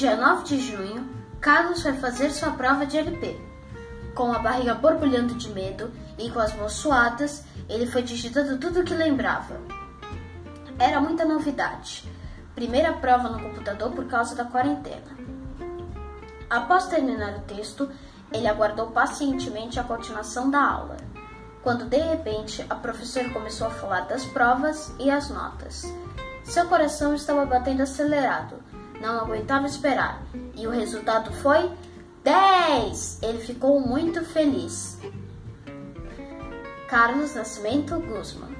dia 9 de junho, Carlos foi fazer sua prova de LP. Com a barriga borbulhando de medo e com as mãos suadas, ele foi digitando tudo o que lembrava. Era muita novidade. Primeira prova no computador por causa da quarentena. Após terminar o texto, ele aguardou pacientemente a continuação da aula, quando de repente a professora começou a falar das provas e as notas. Seu coração estava batendo acelerado, não aguentava esperar, e o resultado foi 10! Ele ficou muito feliz. Carlos Nascimento Guzman